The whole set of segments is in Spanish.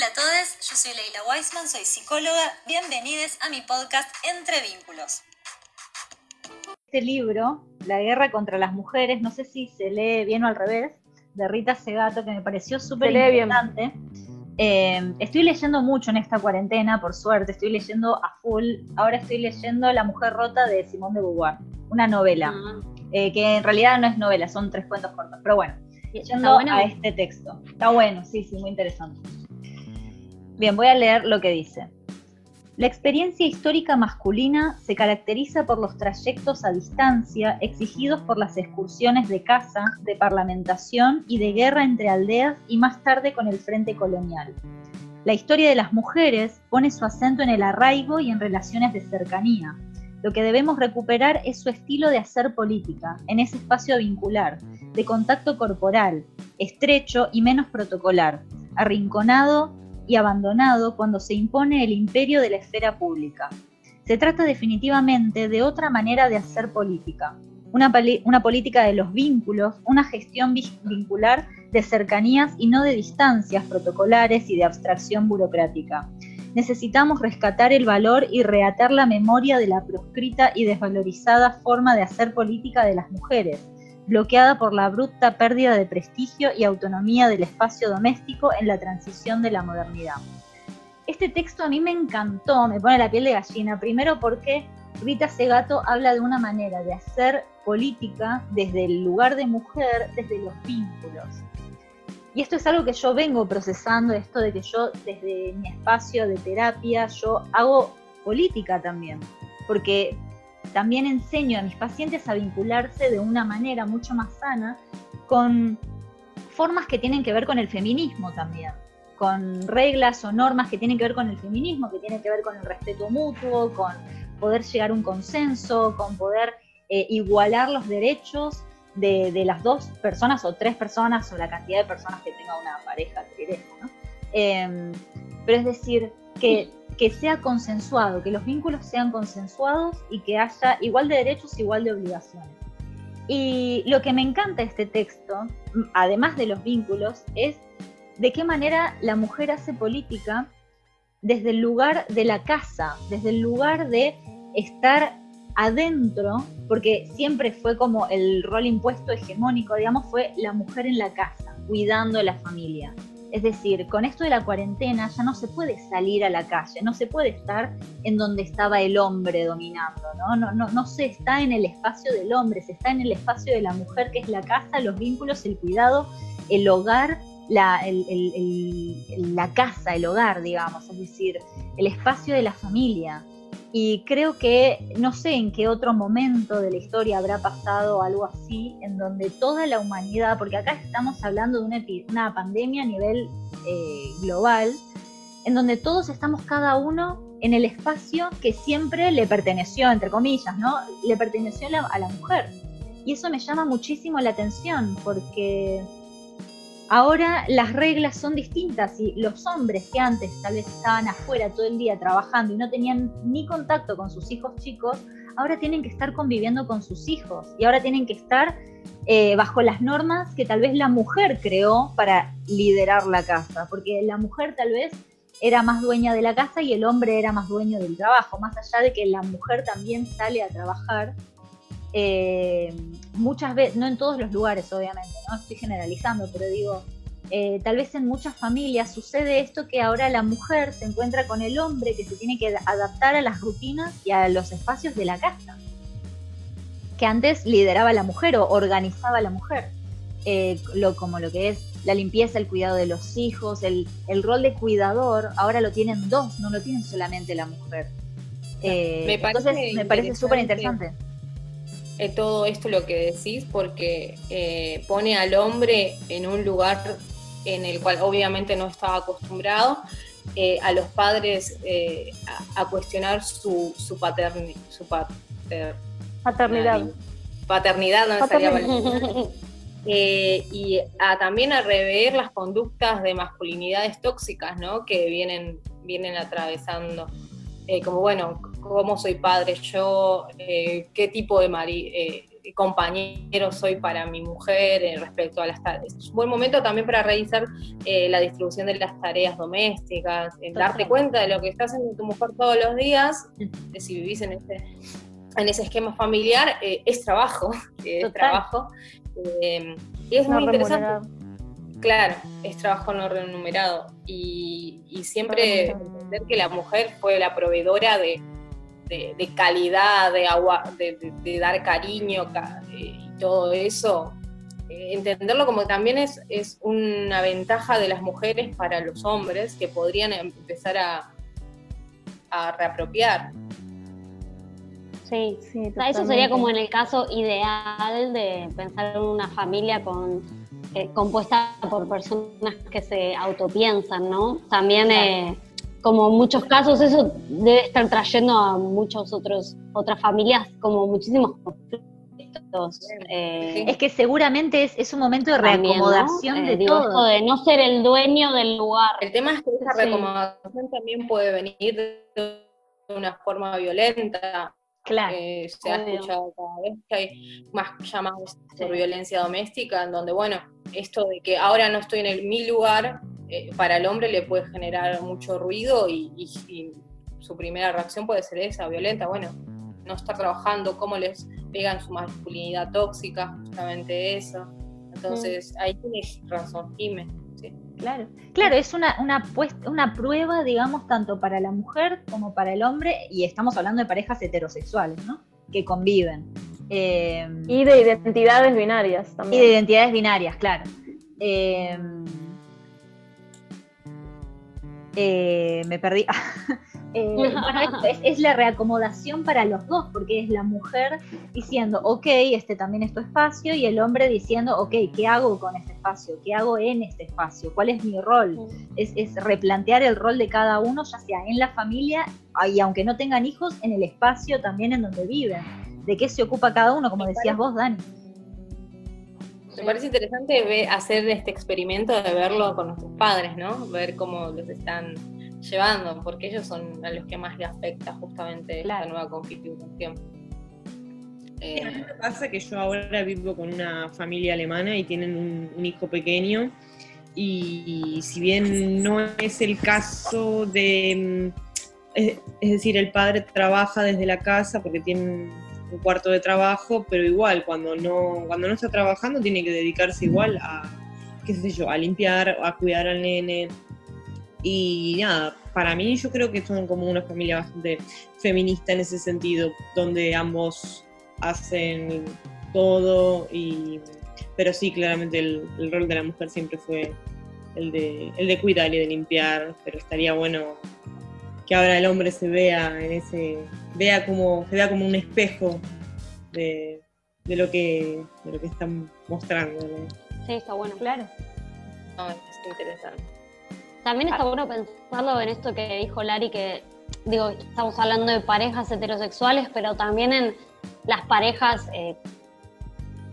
Hola a todos, yo soy Leila Weisman, soy psicóloga. Bienvenidos a mi podcast Entre Vínculos. Este libro, La guerra contra las mujeres, no sé si se lee bien o al revés, de Rita Segato, que me pareció súper interesante. Eh, estoy leyendo mucho en esta cuarentena, por suerte, estoy leyendo a full. Ahora estoy leyendo La mujer rota de Simone de Beauvoir, una novela, ah. eh, que en realidad no es novela, son tres cuentos cortos, pero bueno, leyendo a este texto. Está bueno, sí, sí, muy interesante. Bien, voy a leer lo que dice. La experiencia histórica masculina se caracteriza por los trayectos a distancia exigidos por las excursiones de caza, de parlamentación y de guerra entre aldeas y más tarde con el frente colonial. La historia de las mujeres pone su acento en el arraigo y en relaciones de cercanía. Lo que debemos recuperar es su estilo de hacer política, en ese espacio vincular, de contacto corporal, estrecho y menos protocolar, arrinconado y abandonado cuando se impone el imperio de la esfera pública. Se trata definitivamente de otra manera de hacer política, una, una política de los vínculos, una gestión vincular de cercanías y no de distancias protocolares y de abstracción burocrática. Necesitamos rescatar el valor y reatar la memoria de la proscrita y desvalorizada forma de hacer política de las mujeres, bloqueada por la abrupta pérdida de prestigio y autonomía del espacio doméstico en la transición de la modernidad. Este texto a mí me encantó, me pone la piel de gallina, primero porque Rita Segato habla de una manera de hacer política desde el lugar de mujer, desde los vínculos. Y esto es algo que yo vengo procesando, esto de que yo desde mi espacio de terapia, yo hago política también, porque también enseño a mis pacientes a vincularse de una manera mucho más sana con formas que tienen que ver con el feminismo también, con reglas o normas que tienen que ver con el feminismo, que tienen que ver con el respeto mutuo, con poder llegar a un consenso, con poder eh, igualar los derechos de, las dos personas o tres personas o la cantidad de personas que tenga una pareja que ¿no? Em, pero es decir, que que sea consensuado, que los vínculos sean consensuados y que haya igual de derechos, igual de obligaciones. Y lo que me encanta de este texto, además de los vínculos, es de qué manera la mujer hace política desde el lugar de la casa, desde el lugar de estar adentro, porque siempre fue como el rol impuesto hegemónico, digamos, fue la mujer en la casa, cuidando a la familia. Es decir, con esto de la cuarentena ya no se puede salir a la calle, no se puede estar en donde estaba el hombre dominando, ¿no? No, no, no se está en el espacio del hombre, se está en el espacio de la mujer, que es la casa, los vínculos, el cuidado, el hogar, la, la casa, el hogar, digamos, es decir, el espacio de la familia. Y creo que no sé en qué otro momento de la historia habrá pasado algo así, en donde toda la humanidad, porque acá estamos hablando de una, pandemia a nivel eh, global, en donde todos estamos cada uno en el espacio que siempre le perteneció, entre comillas, ¿no? Le perteneció a la mujer. Y eso me llama muchísimo la atención, porque Ahora las reglas son distintas y los hombres que antes tal vez estaban afuera todo el día trabajando y no tenían ni contacto con sus hijos chicos, ahora tienen que estar conviviendo con sus hijos y ahora tienen que estar eh, bajo las normas que tal vez la mujer creó para liderar la casa, porque la mujer tal vez era más dueña de la casa y el hombre era más dueño del trabajo, más allá de que la mujer también sale a trabajar eh, muchas veces, no en todos los lugares obviamente, no estoy generalizando, pero digo, eh, tal vez en muchas familias sucede esto que ahora la mujer se encuentra con el hombre que se tiene que adaptar a las rutinas y a los espacios de la casa, que antes lideraba la mujer o organizaba la mujer, eh, lo, como lo que es la limpieza, el cuidado de los hijos, el, el rol de cuidador, ahora lo tienen dos, no lo tienen solamente la mujer. entonces me parece súper interesante eh, todo esto lo que decís porque eh, pone al hombre en un lugar en el cual obviamente no estaba acostumbrado, eh, a los padres a, cuestionar su, su, su paternidad. Paternidad, no paternidad. y a, también a rever las conductas de masculinidades tóxicas ¿no? que vienen, vienen atravesando. Como bueno, cómo soy padre yo, eh, qué tipo de, compañero soy para mi mujer eh, respecto a las tareas. Es un buen momento también para revisar eh, la distribución de las tareas domésticas, darte cuenta de lo que está haciendo tu mujer todos los días, de si vivís en ese, en ese esquema familiar, es trabajo, es trabajo. y es muy interesante. Claro, es trabajo no remunerado. Y, siempre entender que la mujer fue la proveedora de, calidad, de agua, de, dar cariño eh, y todo eso. Eh, entenderlo como también es, es una ventaja de las mujeres para los hombres que podrían empezar a, a reapropiar. Sí, sí. eso sería como en el caso ideal de pensar en una familia con eh, compuesta por personas que se autopiensan, ¿no? También, eh, como en muchos casos, eso debe estar trayendo a muchos otros otras familias como muchísimos conflictos. Eh, es que seguramente es, un momento de reacomodación de todo. de no ser el dueño del lugar. El tema es que esa reacomodación también puede venir de una forma violenta. Claro. se ha escuchado cada vez que hay más llamados por violencia doméstica, en donde, bueno, esto de que ahora no estoy en el, mi lugar, eh, para el hombre le puede generar mucho ruido y, su primera reacción puede ser esa, violenta, bueno, no está trabajando, cómo les pegan su masculinidad tóxica, justamente eso. Entonces, ahí tienes razón, dime. Claro, claro, es una, una, una prueba, digamos, tanto para la mujer como para el hombre, y estamos hablando de parejas heterosexuales, ¿no? Que conviven. Eh, y de identidades binarias también. Y de identidades binarias, claro. Eh, eh, me perdí. es, la reacomodación para los dos, porque es la mujer diciendo, ok, este también es tu espacio, y el hombre diciendo, ok, ¿qué hago con este espacio? ¿Qué hago en este espacio? ¿Cuál es mi rol? Es, es replantear el rol de cada uno, ya sea en la familia y aunque no tengan hijos, en el espacio también en donde viven de qué se ocupa cada uno, como decías vos, Dani. Me parece interesante hacer este experimento de verlo con nuestros padres, ¿no? Ver cómo los están llevando, porque ellos son a los que más le afecta justamente la nueva configuración. Eh, me pasa que yo ahora vivo con una familia alemana y tienen un, hijo pequeño y, si bien no es el caso de, mm, es, es, decir, el padre trabaja desde la casa porque tiene un cuarto de trabajo, pero igual, cuando no, cuando no está trabajando tiene que dedicarse igual a, qué sé yo, a limpiar, a cuidar al nene. Y nada, para mí yo creo que son como una familia bastante feminista en ese sentido, donde ambos hacen todo y pero sí claramente el, el, rol de la mujer siempre fue el de, el de cuidar y de limpiar, pero estaría bueno que ahora el hombre se vea en ese, vea como, se vea como un espejo de, lo que de lo que están mostrando. Sí, está bueno. Claro. es interesante. También está bueno pensarlo en esto que dijo Lari, que digo, estamos hablando de parejas heterosexuales, pero también en las parejas eh,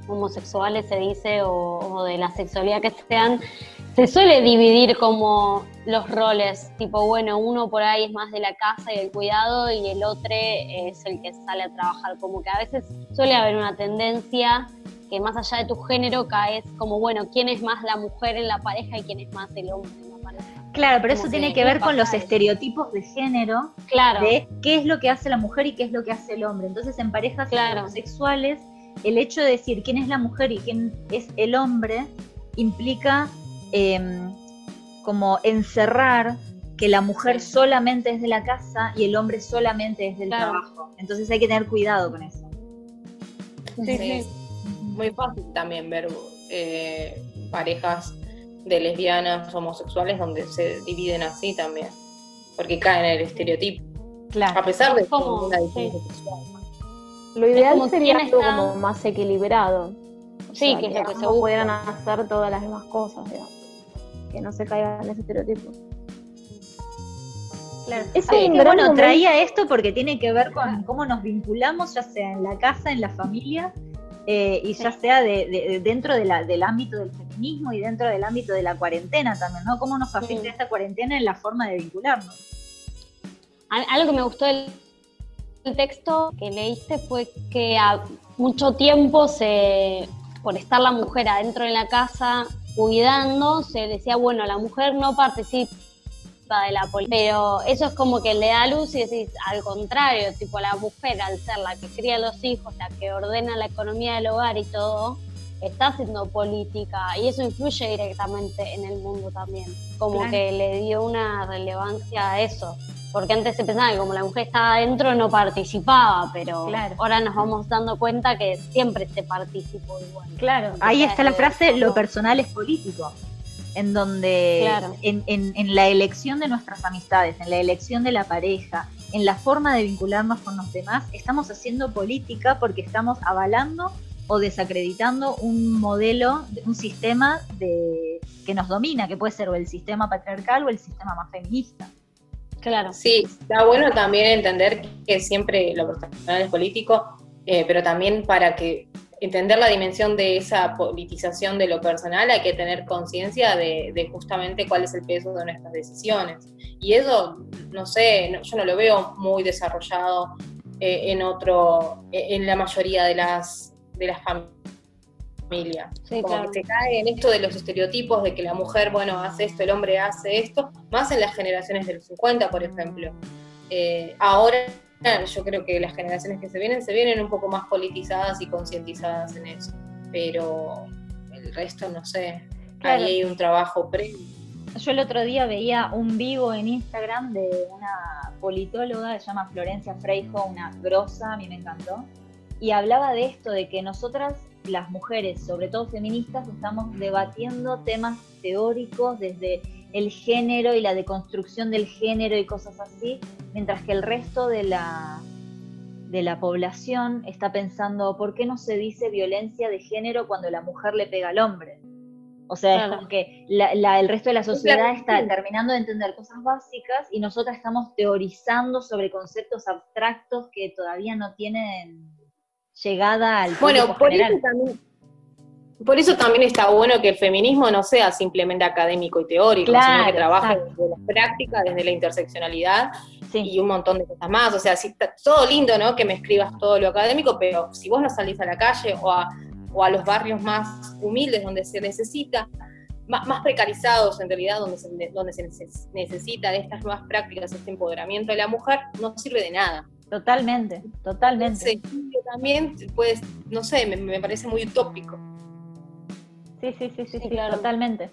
homosexuales se dice, o, o, de la sexualidad que sean, se suele dividir como los roles, tipo, bueno, uno por ahí es más de la casa y el cuidado y el otro es el que sale a trabajar, como que a veces suele haber una tendencia que más allá de tu género caes como, bueno, quién es más la mujer en la pareja y quién es más el hombre. Claro, pero eso tiene que ver con los estereotipos de género, claro. de qué es lo que hace la mujer y qué es lo que hace el hombre. Entonces, en parejas claro. sexuales, el hecho de decir quién es la mujer y quién es el hombre implica Em, como encerrar que la mujer solamente es de la casa y el hombre solamente es del trabajo. Entonces hay que tener cuidado con eso. Sí, Muy fácil también ver eh, parejas de lesbianas, homosexuales, donde se dividen así también, porque caen en el estereotipo. Claro. A pesar de como, una diferencia sexual. Lo ideal sería algo como más equilibrado. Sí, que, es lo que se pudieran hacer todas las demás cosas, digamos que no se caiga en ese estereotipo. Claro. Es bueno, traía esto porque tiene que ver con cómo nos vinculamos, ya sea en la casa, en la familia, eh, y ya sea de, dentro del ámbito del feminismo y dentro del ámbito de la cuarentena también, ¿no? Cómo nos afecta esta cuarentena en la forma de vincularnos. Algo que me gustó del, texto que leíste fue que mucho tiempo se, por estar la mujer adentro de la casa cuidando, se decía, bueno, la mujer no participa de la política, pero eso es como que le da luz y decís, al contrario, tipo la mujer al ser la que cría a los hijos, la que ordena la economía del hogar y todo, está haciendo política y eso influye directamente en el mundo también, como que le dio una relevancia a eso. Porque antes se pensaba que como la mujer estaba adentro no participaba, pero ahora nos vamos dando cuenta que siempre se participó igual. Claro, ahí está la frase, lo personal es político, en donde en, en, la elección de nuestras amistades, en la elección de la pareja, en la forma de vincularnos con los demás, estamos haciendo política porque estamos avalando o desacreditando un modelo, un sistema de, que nos domina, que puede ser o el sistema patriarcal o el sistema más feminista. Claro. Sí, está bueno también entender que siempre lo personal es político, eh, pero también para que entender la dimensión de esa politización de lo personal hay que tener conciencia de, justamente cuál es el peso de nuestras decisiones. Y eso, no sé, yo no lo veo muy desarrollado eh, en otro, en la mayoría de las, de familias familia. como que se cae en esto de los estereotipos de que la mujer, bueno, hace esto, el hombre hace esto, más en las generaciones de los 50, por ejemplo. Eh, ahora yo creo que las generaciones que se vienen, se vienen un poco más politizadas y concientizadas en eso, pero el resto no sé, ahí hay un trabajo previo. Yo el otro día veía un vivo en Instagram de una politóloga, se llama Florencia Freijo, una grosa, a mí me encantó, y hablaba de esto, de que nosotras las mujeres, sobre todo feministas, estamos debatiendo temas teóricos desde el género y la deconstrucción del género y cosas así, mientras que el resto de la, de la población está pensando, ¿por qué no se dice violencia de género cuando la mujer le pega al hombre? O sea, es como que el resto de la sociedad está terminando de entender cosas básicas y nosotras estamos teorizando sobre conceptos abstractos que todavía no tienen llegada al bueno, por Eso también, por eso también está bueno que el feminismo no sea simplemente académico y teórico, sino que trabaje desde la práctica, desde la interseccionalidad y un montón de cosas más. O sea, si está todo lindo, ¿no? Que me escribas todo lo académico, pero si vos no salís a la calle o a, o a los barrios más humildes donde se necesita, más, precarizados en realidad, donde se, donde se necesita de estas nuevas prácticas, este empoderamiento de la mujer, no sirve de nada. Totalmente, totalmente. Sí, también, pues, no sé, me, parece muy utópico. Sí, sí, sí, sí, sí, claro. totalmente.